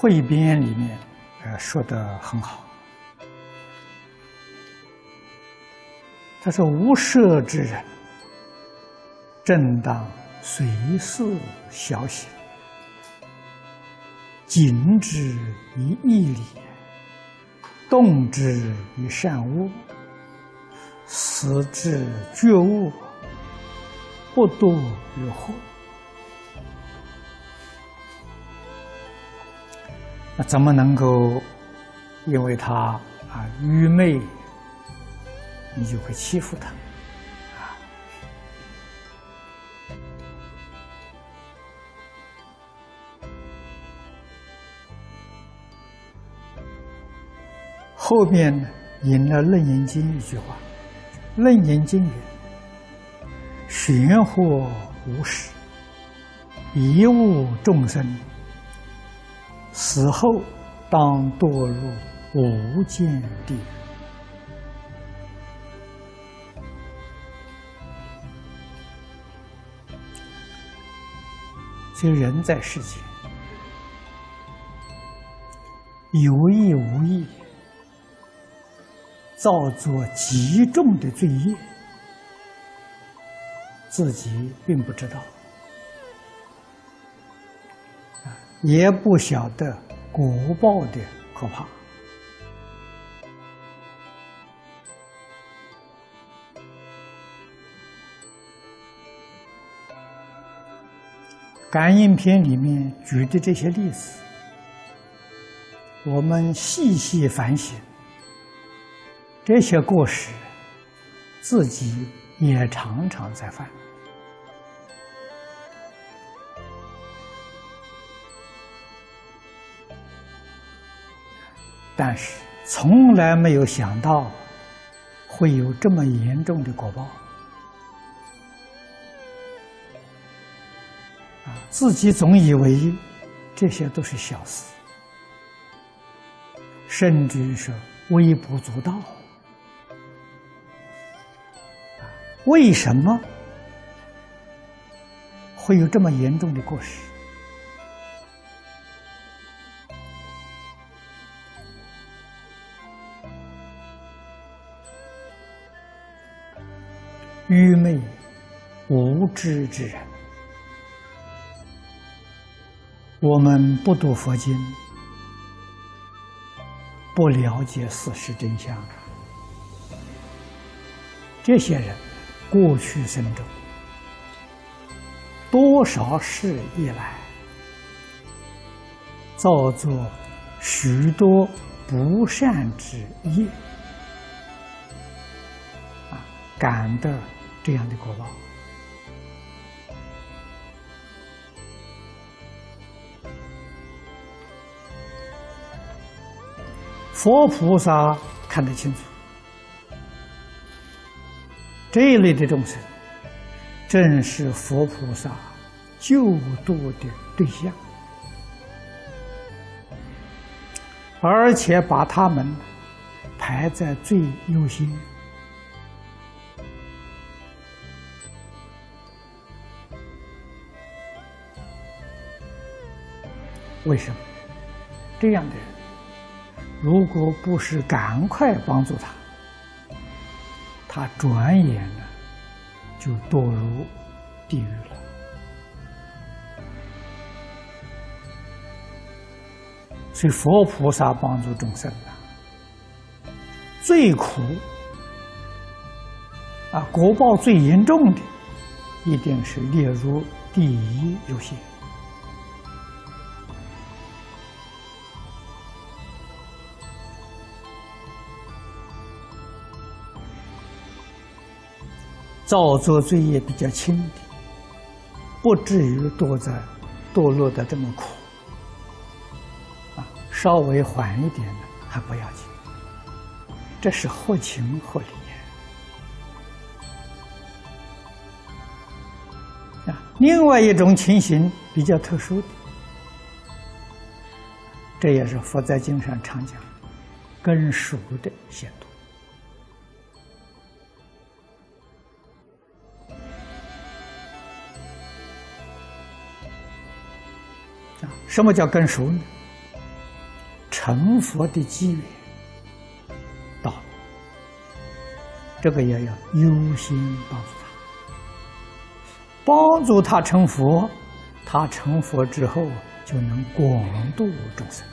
汇编里面，呃，说的很好。他说：“无舍之人，正当随事小行，静之以义理，动之以善恶，思之觉悟，不多于惑。”怎么能够因为他啊愚昧？你就会欺负他，啊！后面引了《楞严经》一句话，《楞严经》云：“玄惑无始，一物众生死后当堕入无间地狱。”这人在世间，有意无意造作极重的罪业，自己并不知道，也不晓得果报的可怕。感应篇里面举的这些例子，我们细细反省，这些过失，自己也常常在犯，但是从来没有想到会有这么严重的果报。自己总以为这些都是小事，甚至是微不足道。为什么会有这么严重的过失？愚昧无知之人。我们不读佛经，不了解事实真相。这些人过去生中多少世以来造作许多不善之业，啊，感得这样的果报。佛菩萨看得清楚，这一类的众生，正是佛菩萨救度的对象，而且把他们排在最优先。为什么这样的人？如果不是赶快帮助他，他转眼呢就堕入地狱了。所以佛菩萨帮助众生啊，最苦啊，果报最严重的，一定是列入第一优先。造作罪业比较轻的，不至于堕在堕落的这么苦啊，稍微缓一点的还不要紧，这是合情合理啊。另外一种情形比较特殊的，这也是佛在经上常讲，根熟的险毒。什么叫根熟呢？成佛的机缘到了，这个也要优先帮助他，帮助他成佛，他成佛之后就能广度众生。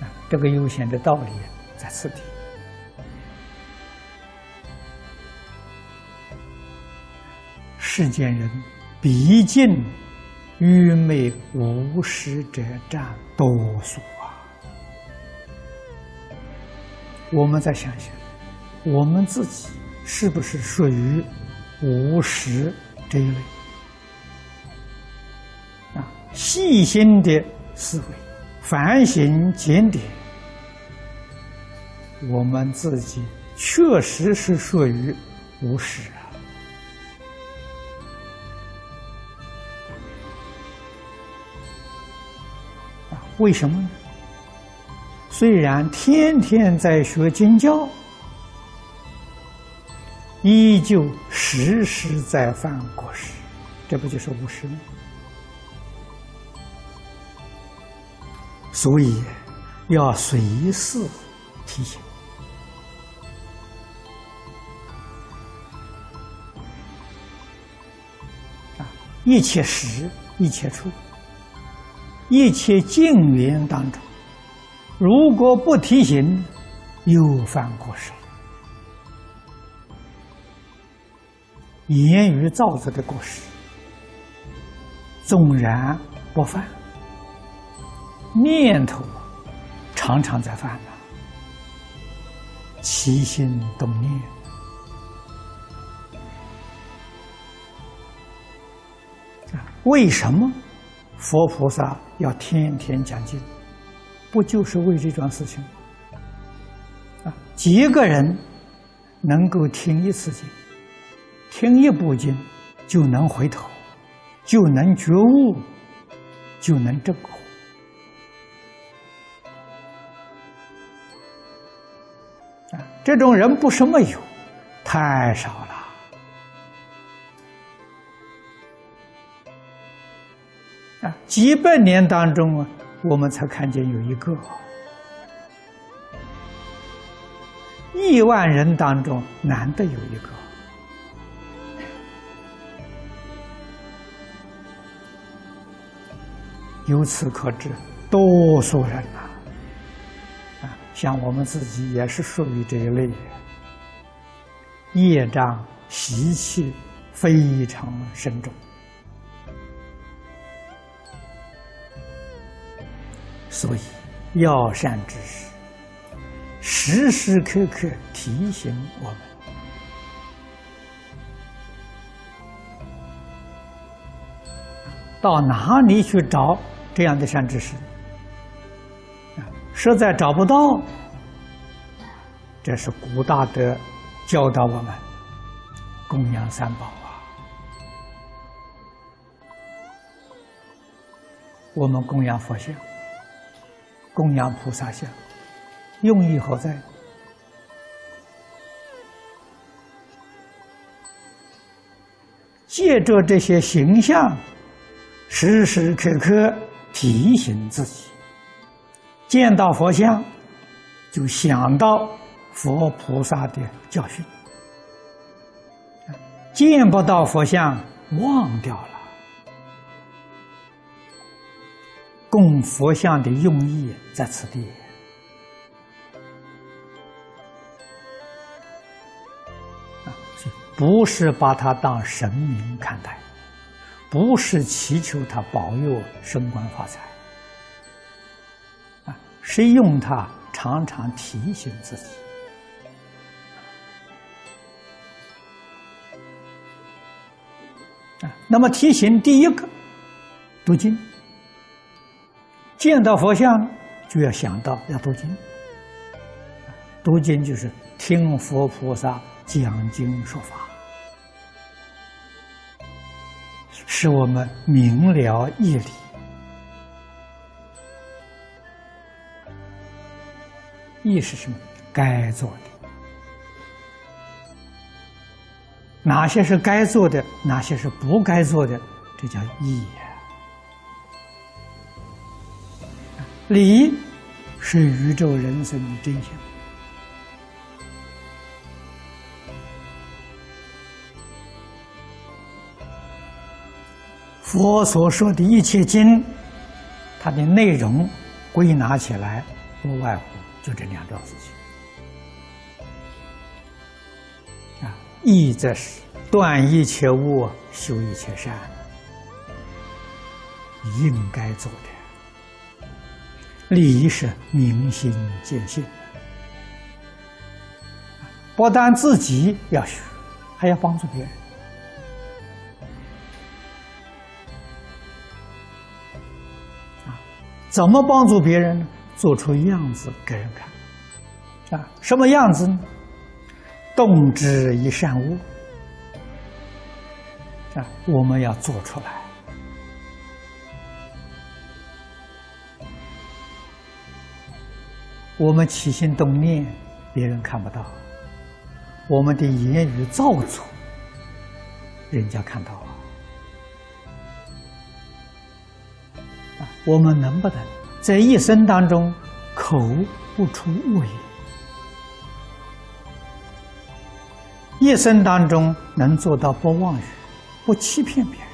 啊，这个优先的道理在此地。世间人毕竟愚昧无识者占多数啊！我们再想想，我们自己是不是属于无识这一类？啊，细心的思维、反省检点，我们自己确实是属于无识啊。为什么呢？虽然天天在学经教，依旧时时在犯过失，这不就是无失吗？所以要随时提醒！一切时，一切处。一切境缘当中，如果不提醒，又犯过失。言语造作的过失，纵然不犯，念头常常在犯呢。起心动念为什么？佛菩萨要天天讲经，不就是为这桩事情？啊，几个人能够听一次经，听一部经，就能回头，就能觉悟，就能证果。啊，这种人不是没有，太少了。啊，几百年当中啊，我们才看见有一个亿万人当中难得有一个。由此可知，多数人呐，啊，像我们自己也是属于这一类，业障习气非常深重。所以，要善知识时时刻刻提醒我们，到哪里去找这样的善知识？实在找不到，这是古大德教导我们供养三宝啊。我们供养佛像。供养菩萨像，用意何在？借着这些形象，时时刻刻提醒自己：见到佛像，就想到佛菩萨的教训；见不到佛像，忘掉了。供佛像的用意在此地，不是把它当神明看待，不是祈求他保佑升官发财，啊，是用它常常提醒自己，啊，那么提醒第一个读经。见到佛像，就要想到要读经。读经就是听佛菩萨讲经说法，使我们明了义理。义是什么？该做的，哪些是该做的，哪些是不该做的，这叫义。理是宇宙人生的真相。佛所说的一切经，它的内容归纳起来，不外乎就这两桩事情。啊，义则是断一切恶，修一切善，应该做的；理是明心见性，不但自己要学，还要帮助别人。啊怎么帮助别人呢？做出样子给人看，啊，什么样子呢？动之以善恶，啊，我们要做出来。我们起心动念，别人看不到；我们的言语造作，人家看到了。我们能不能在一生当中口不出恶言？一生当中能做到不妄语、不欺骗别人？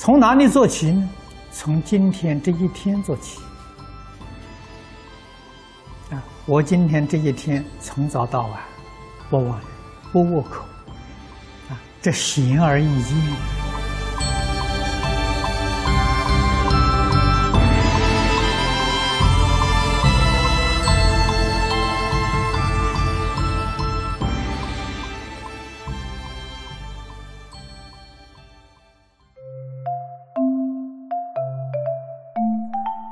从哪里做起呢？从今天这一天做起。啊，我今天这一天从早到晚不忘、不恶口。这显而易见。